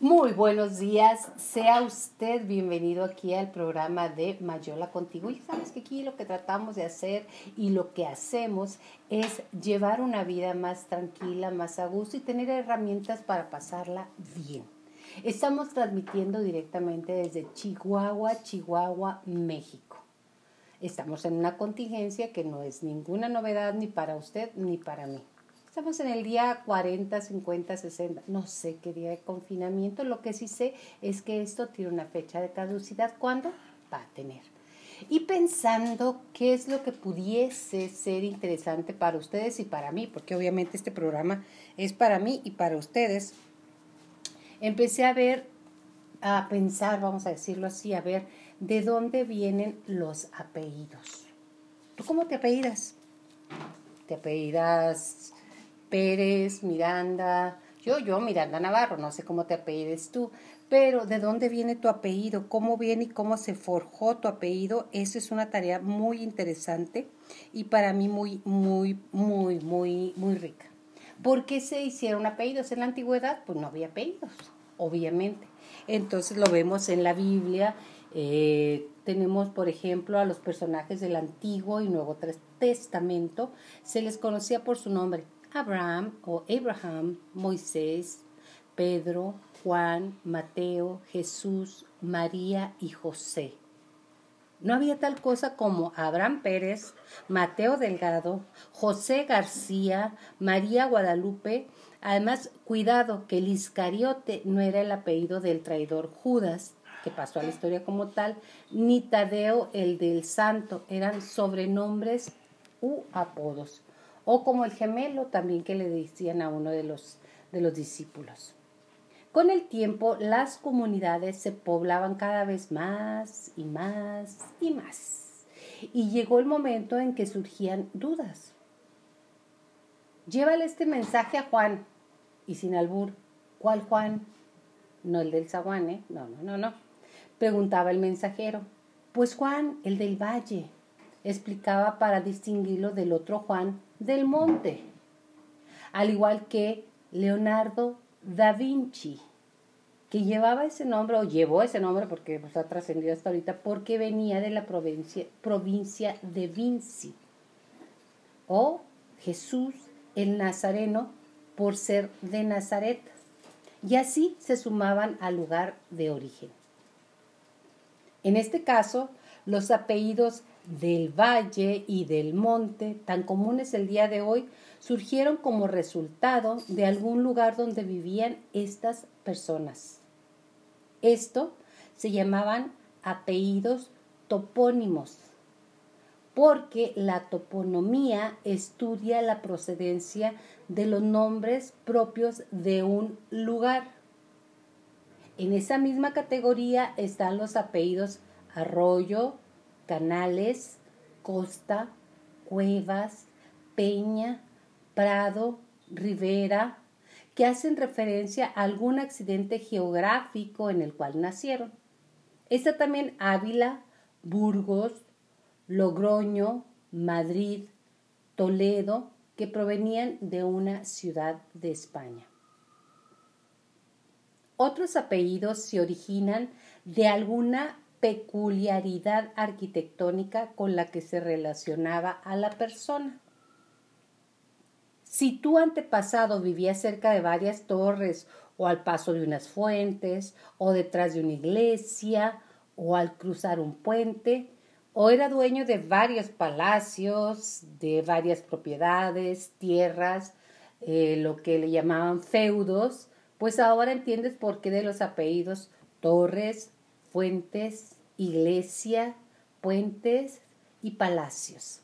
Muy buenos días, sea usted bienvenido aquí al programa de Mayola contigo. Y sabes que aquí lo que tratamos de hacer y lo que hacemos es llevar una vida más tranquila, más a gusto y tener herramientas para pasarla bien. Estamos transmitiendo directamente desde Chihuahua, Chihuahua, México. Estamos en una contingencia que no es ninguna novedad ni para usted ni para mí. Estamos en el día 40, 50, 60, no sé qué día de confinamiento. Lo que sí sé es que esto tiene una fecha de caducidad. ¿Cuándo? Va a tener. Y pensando qué es lo que pudiese ser interesante para ustedes y para mí, porque obviamente este programa es para mí y para ustedes, empecé a ver, a pensar, vamos a decirlo así, a ver de dónde vienen los apellidos. ¿Tú cómo te apellidas? ¿Te apellidas Pérez, Miranda, yo, yo, Miranda Navarro, no sé cómo te apellides tú, pero de dónde viene tu apellido, cómo viene y cómo se forjó tu apellido, eso es una tarea muy interesante y para mí muy, muy, muy, muy, muy rica. ¿Por qué se hicieron apellidos en la antigüedad? Pues no había apellidos, obviamente. Entonces lo vemos en la Biblia. Eh, tenemos, por ejemplo, a los personajes del Antiguo y Nuevo Testamento. Se les conocía por su nombre. Abraham o Abraham, Moisés, Pedro, Juan, Mateo, Jesús, María y José. No había tal cosa como Abraham Pérez, Mateo Delgado, José García, María Guadalupe. Además, cuidado que el Iscariote no era el apellido del traidor Judas, que pasó a la historia como tal, ni Tadeo el del santo, eran sobrenombres u apodos o como el gemelo también que le decían a uno de los, de los discípulos. Con el tiempo las comunidades se poblaban cada vez más y más y más. Y llegó el momento en que surgían dudas. Llévale este mensaje a Juan. Y sin albur, ¿cuál Juan? No el del zaguán, ¿eh? No, no, no, no. Preguntaba el mensajero. Pues Juan, el del valle explicaba para distinguirlo del otro Juan del Monte, al igual que Leonardo da Vinci, que llevaba ese nombre, o llevó ese nombre porque pues, ha trascendido hasta ahorita, porque venía de la provincia, provincia de Vinci, o Jesús el Nazareno, por ser de Nazaret, y así se sumaban al lugar de origen. En este caso, los apellidos del valle y del monte, tan comunes el día de hoy, surgieron como resultado de algún lugar donde vivían estas personas. Esto se llamaban apellidos topónimos, porque la toponomía estudia la procedencia de los nombres propios de un lugar. En esa misma categoría están los apellidos arroyo, canales, costa, cuevas, peña, prado, ribera, que hacen referencia a algún accidente geográfico en el cual nacieron. Está también Ávila, Burgos, Logroño, Madrid, Toledo, que provenían de una ciudad de España. Otros apellidos se originan de alguna peculiaridad arquitectónica con la que se relacionaba a la persona. Si tu antepasado vivía cerca de varias torres o al paso de unas fuentes o detrás de una iglesia o al cruzar un puente, o era dueño de varios palacios, de varias propiedades, tierras, eh, lo que le llamaban feudos, pues ahora entiendes por qué de los apellidos Torres, fuentes, iglesia, puentes y palacios.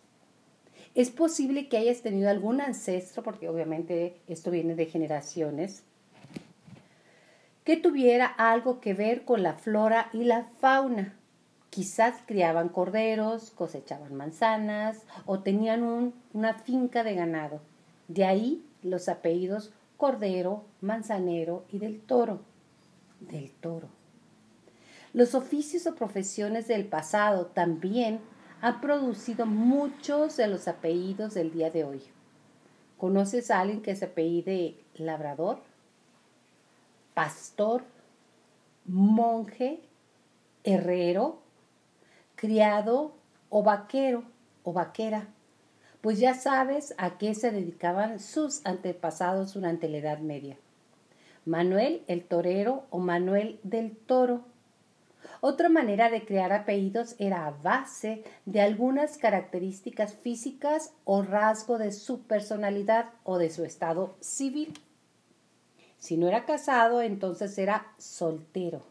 Es posible que hayas tenido algún ancestro, porque obviamente esto viene de generaciones, que tuviera algo que ver con la flora y la fauna. Quizás criaban corderos, cosechaban manzanas o tenían una finca de ganado. De ahí los apellidos Cordero, Manzanero y del Toro. Del Toro. Los oficios o profesiones del pasado también han producido muchos de los apellidos del día de hoy. ¿Conoces a alguien que se apellide labrador, pastor, monje, herrero, criado o vaquero o vaquera, pues ya sabes a qué se dedicaban sus antepasados durante la Edad Media. Manuel el torero o Manuel del toro. Otra manera de crear apellidos era a base de algunas características físicas o rasgo de su personalidad o de su estado civil. Si no era casado, entonces era soltero.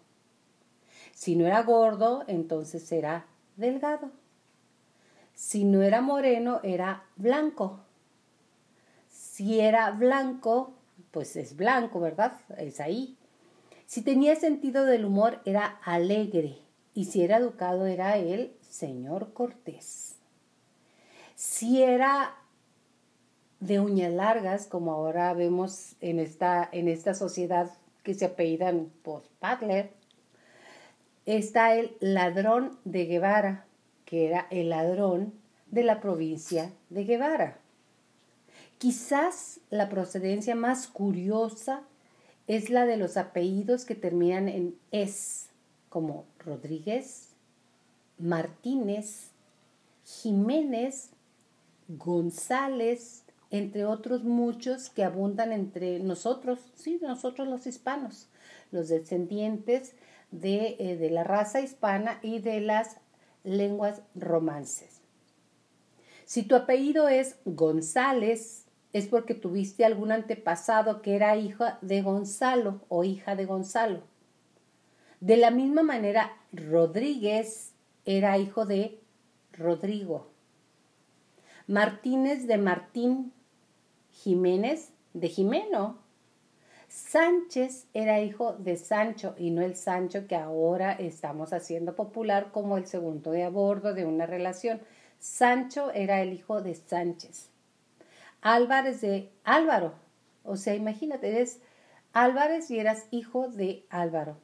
Si no era gordo, entonces era delgado. Si no era moreno, era blanco. Si era blanco, pues es blanco, ¿verdad? Es ahí. Si tenía sentido del humor, era alegre. Y si era educado, era el señor Cortés. Si era de uñas largas, como ahora vemos en esta, en esta sociedad que se apellidan post Padler, está el ladrón de Guevara, que era el ladrón de la provincia de Guevara. Quizás la procedencia más curiosa es la de los apellidos que terminan en es, como Rodríguez, Martínez, Jiménez, González, entre otros muchos que abundan entre nosotros, sí, nosotros los hispanos, los descendientes de, eh, de la raza hispana y de las lenguas romances. Si tu apellido es González, es porque tuviste algún antepasado que era hija de Gonzalo o hija de Gonzalo. De la misma manera, Rodríguez era hijo de Rodrigo. Martínez de Martín Jiménez de Jimeno. Sánchez era hijo de Sancho y no el Sancho que ahora estamos haciendo popular como el segundo de a bordo de una relación. Sancho era el hijo de Sánchez. Álvarez de Álvaro. O sea, imagínate, eres Álvarez y eras hijo de Álvaro.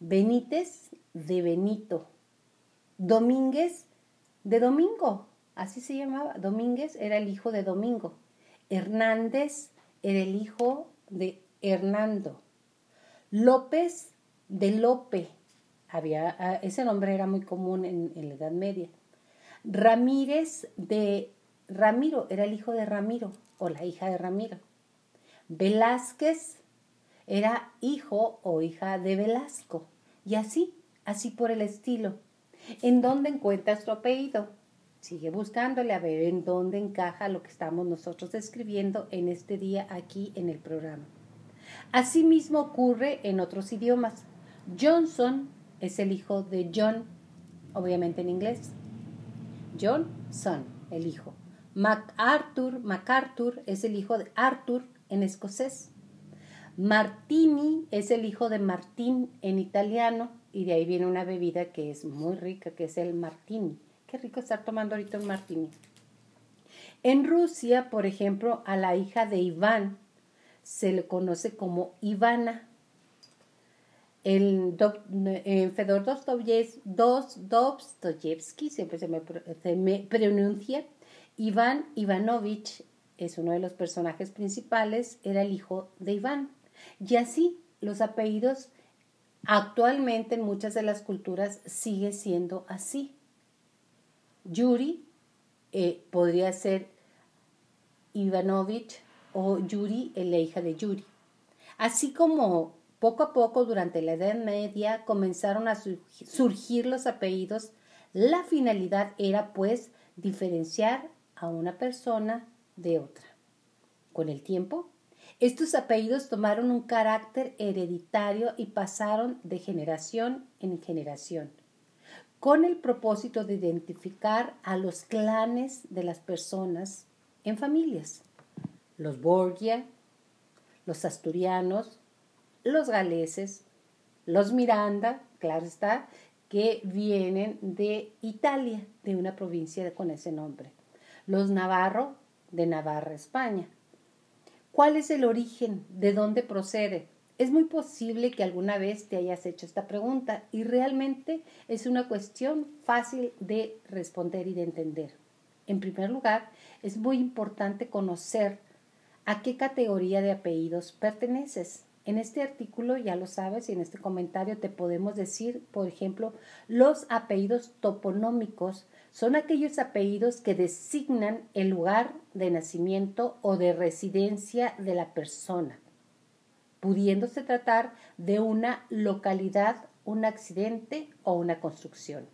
Benítez de Benito. Domínguez de Domingo. Así se llamaba. Domínguez era el hijo de Domingo. Hernández era el hijo de Hernando. López de Lope. Había, ah, ese nombre era muy común en, en la Edad Media. Ramírez de Ramiro era el hijo de Ramiro o la hija de Ramiro. Velázquez era hijo o hija de Velasco. Y así, así por el estilo. ¿En dónde encuentras tu apellido? Sigue buscándole a ver en dónde encaja lo que estamos nosotros describiendo en este día aquí en el programa. Asimismo ocurre en otros idiomas. Johnson es el hijo de John, obviamente en inglés. Johnson, el hijo. MacArthur, MacArthur es el hijo de Arthur en escocés. Martini es el hijo de Martín en italiano y de ahí viene una bebida que es muy rica, que es el martini. Qué rico estar tomando ahorita un martini. En Rusia, por ejemplo, a la hija de Iván se le conoce como Ivana. El Fedor Dostoyevsky, siempre se me, se me pronuncia, Iván Ivanovich es uno de los personajes principales, era el hijo de Iván. Y así los apellidos actualmente en muchas de las culturas sigue siendo así. Yuri eh, podría ser Ivanovich o Yuri, la hija de Yuri. Así como poco a poco durante la Edad Media comenzaron a surgir los apellidos, la finalidad era pues diferenciar a una persona de otra. Con el tiempo, estos apellidos tomaron un carácter hereditario y pasaron de generación en generación con el propósito de identificar a los clanes de las personas en familias. Los Borgia, los asturianos, los galeses, los Miranda, claro está, que vienen de Italia, de una provincia con ese nombre. Los Navarro, de Navarra, España. ¿Cuál es el origen? ¿De dónde procede? Es muy posible que alguna vez te hayas hecho esta pregunta y realmente es una cuestión fácil de responder y de entender. En primer lugar, es muy importante conocer a qué categoría de apellidos perteneces. En este artículo, ya lo sabes, y en este comentario te podemos decir, por ejemplo, los apellidos toponómicos son aquellos apellidos que designan el lugar de nacimiento o de residencia de la persona, pudiéndose tratar de una localidad, un accidente o una construcción.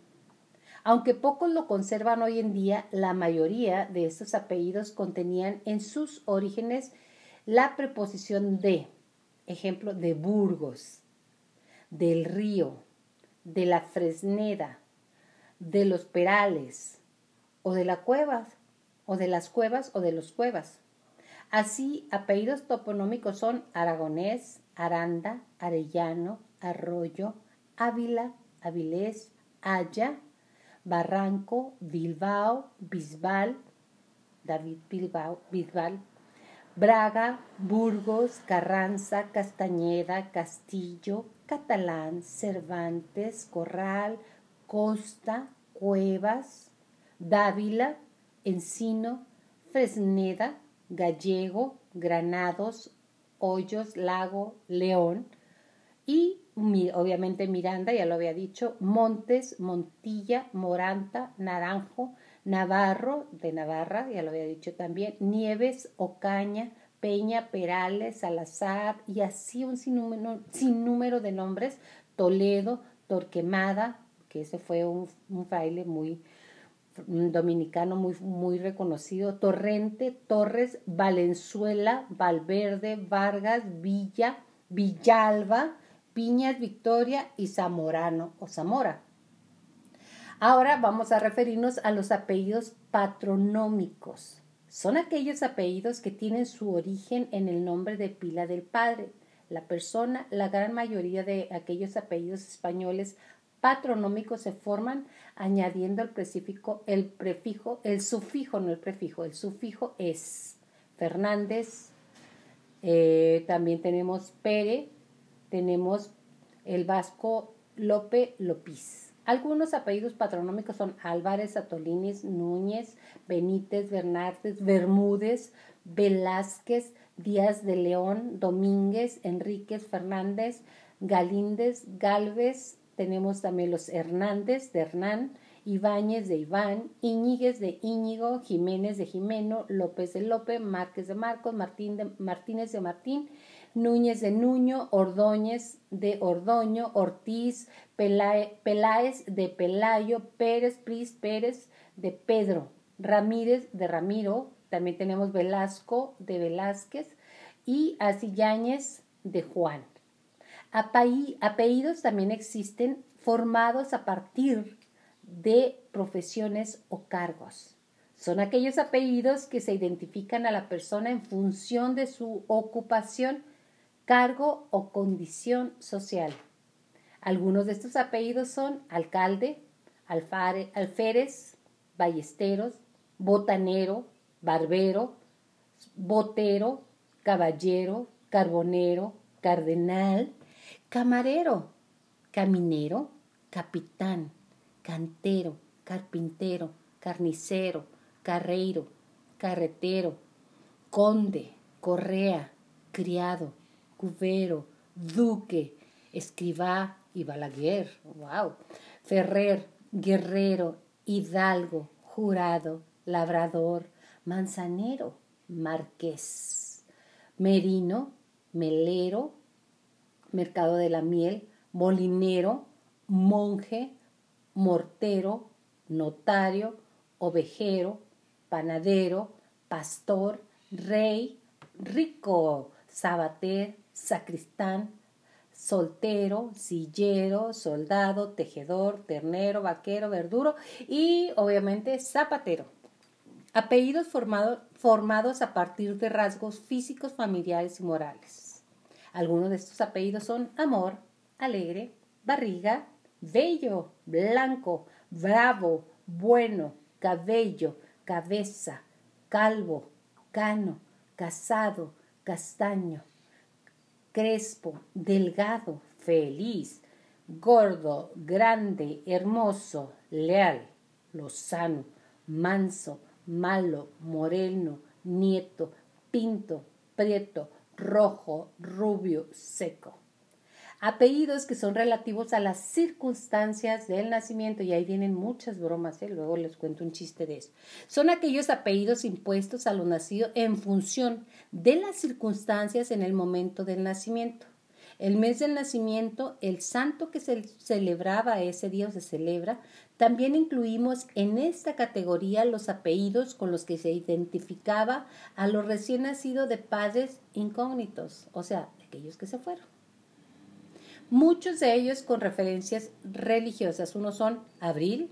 Aunque pocos lo conservan hoy en día, la mayoría de estos apellidos contenían en sus orígenes la preposición de, ejemplo, de Burgos, del río, de la Fresneda, de los Perales, o de la cuevas, o de las cuevas o de los cuevas. Así, apellidos toponómicos son Aragonés, Aranda, Arellano, Arroyo, Ávila, Avilés, Haya, Barranco, Bilbao, Bisbal, David Bilbao, Bisbal, Braga, Burgos, Carranza, Castañeda, Castillo, Catalán, Cervantes, Corral, Costa, Cuevas, Dávila, Encino, Fresneda, Gallego, Granados, Hoyos, Lago, León y obviamente Miranda, ya lo había dicho, Montes, Montilla, Moranta, Naranjo, Navarro, de Navarra, ya lo había dicho también, Nieves, Ocaña, Peña, Perales, Salazar y así un sinnúmero, sinnúmero de nombres, Toledo, Torquemada, que ese fue un, un fraile muy dominicano muy, muy reconocido, Torrente, Torres, Valenzuela, Valverde, Vargas, Villa, Villalba, Piñas, Victoria y Zamorano o Zamora. Ahora vamos a referirnos a los apellidos patronómicos. Son aquellos apellidos que tienen su origen en el nombre de pila del padre. La persona, la gran mayoría de aquellos apellidos españoles patronómicos se forman añadiendo el prefijo, el prefijo, el sufijo, no el prefijo, el sufijo es Fernández, eh, también tenemos Pere, tenemos el vasco Lope López. Algunos apellidos patronómicos son Álvarez, Atolines, Núñez, Benítez, Bernardes, Bermúdez, Velázquez, Díaz de León, Domínguez, Enríquez, Fernández, Galíndez, Galvez, tenemos también los Hernández de Hernán, Ibáñez de Iván, Íñiguez de Íñigo, Jiménez de Jimeno, López de López, Márquez de Marcos, Martín de, Martínez de Martín, Núñez de Nuño, Ordóñez de Ordoño, Ortiz, Peláez de Pelayo, Pérez, Pris, Pérez de Pedro, Ramírez de Ramiro, también tenemos Velasco de Velázquez y Asilláñez de Juan. Apellidos también existen formados a partir de profesiones o cargos. Son aquellos apellidos que se identifican a la persona en función de su ocupación cargo o condición social. Algunos de estos apellidos son alcalde, alfare, alférez, ballesteros, botanero, barbero, botero, caballero, carbonero, cardenal, camarero, caminero, capitán, cantero, carpintero, carnicero, carreiro, carretero, conde, correa, criado, cubero, duque, escribá y balaguer, wow, ferrer, guerrero, hidalgo, jurado, labrador, manzanero, marqués, merino, melero, mercado de la miel, molinero, monje, mortero, notario, ovejero, panadero, pastor, rey, rico, sabater, sacristán, soltero, sillero, soldado, tejedor, ternero, vaquero, verduro y obviamente zapatero. Apellidos formados a partir de rasgos físicos, familiares y morales. Algunos de estos apellidos son amor, alegre, barriga, bello, blanco, bravo, bueno, cabello, cabeza, calvo, cano, casado, castaño, crespo, delgado, feliz, gordo, grande, hermoso, leal, lozano, manso, malo, moreno, nieto, pinto, prieto, rojo, rubio, seco. Apellidos que son relativos a las circunstancias del nacimiento, y ahí vienen muchas bromas, ¿eh? luego les cuento un chiste de eso. Son aquellos apellidos impuestos a lo nacido en función de las circunstancias en el momento del nacimiento. El mes del nacimiento, el santo que se celebraba ese día o se celebra, también incluimos en esta categoría los apellidos con los que se identificaba a los recién nacidos de padres incógnitos, o sea, aquellos que se fueron. Muchos de ellos con referencias religiosas. Unos son Abril,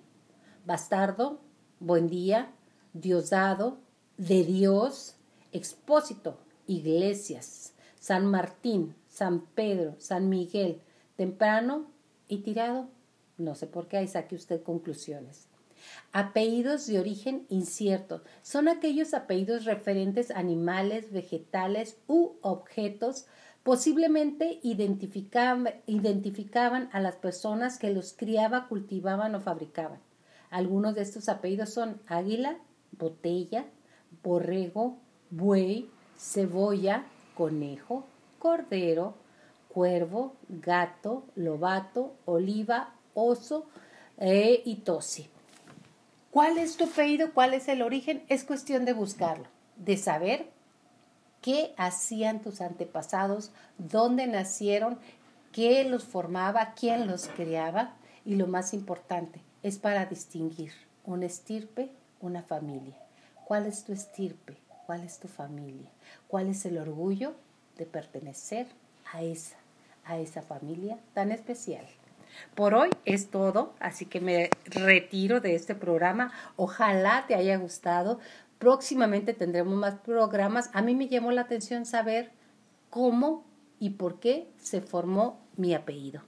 Bastardo, Buen Día, Diosdado, de Dios, Expósito, Iglesias, San Martín, San Pedro, San Miguel, temprano y tirado. No sé por qué, ahí saque usted conclusiones. Apellidos de origen incierto son aquellos apellidos referentes a animales, vegetales u objetos Posiblemente identificaban, a las personas que los criaba, cultivaban o fabricaban. Algunos de estos apellidos son águila, botella, borrego, buey, cebolla, conejo, cordero, cuervo, gato, lobato, oliva, oso eh, y tosi. ¿Cuál es tu apellido? ¿Cuál es el origen? Es cuestión de buscarlo, de saber qué hacían tus antepasados, dónde nacieron, qué los formaba, quién los criaba y lo más importante es para distinguir una estirpe, una familia. ¿Cuál es tu estirpe? ¿Cuál es tu familia? ¿Cuál es el orgullo de pertenecer a esa, a esa familia tan especial? Por hoy es todo, así que me retiro de este programa. Ojalá te haya gustado. Próximamente tendremos más programas. A mí me llamó la atención saber cómo y por qué se formó mi apellido.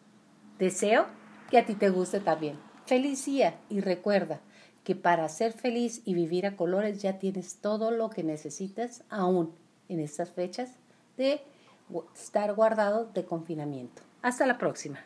Deseo que a ti te guste también. Feliz día y recuerda que para ser feliz y vivir a colores ya tienes todo lo que necesitas aún en estas fechas de estar guardado de confinamiento. Hasta la próxima.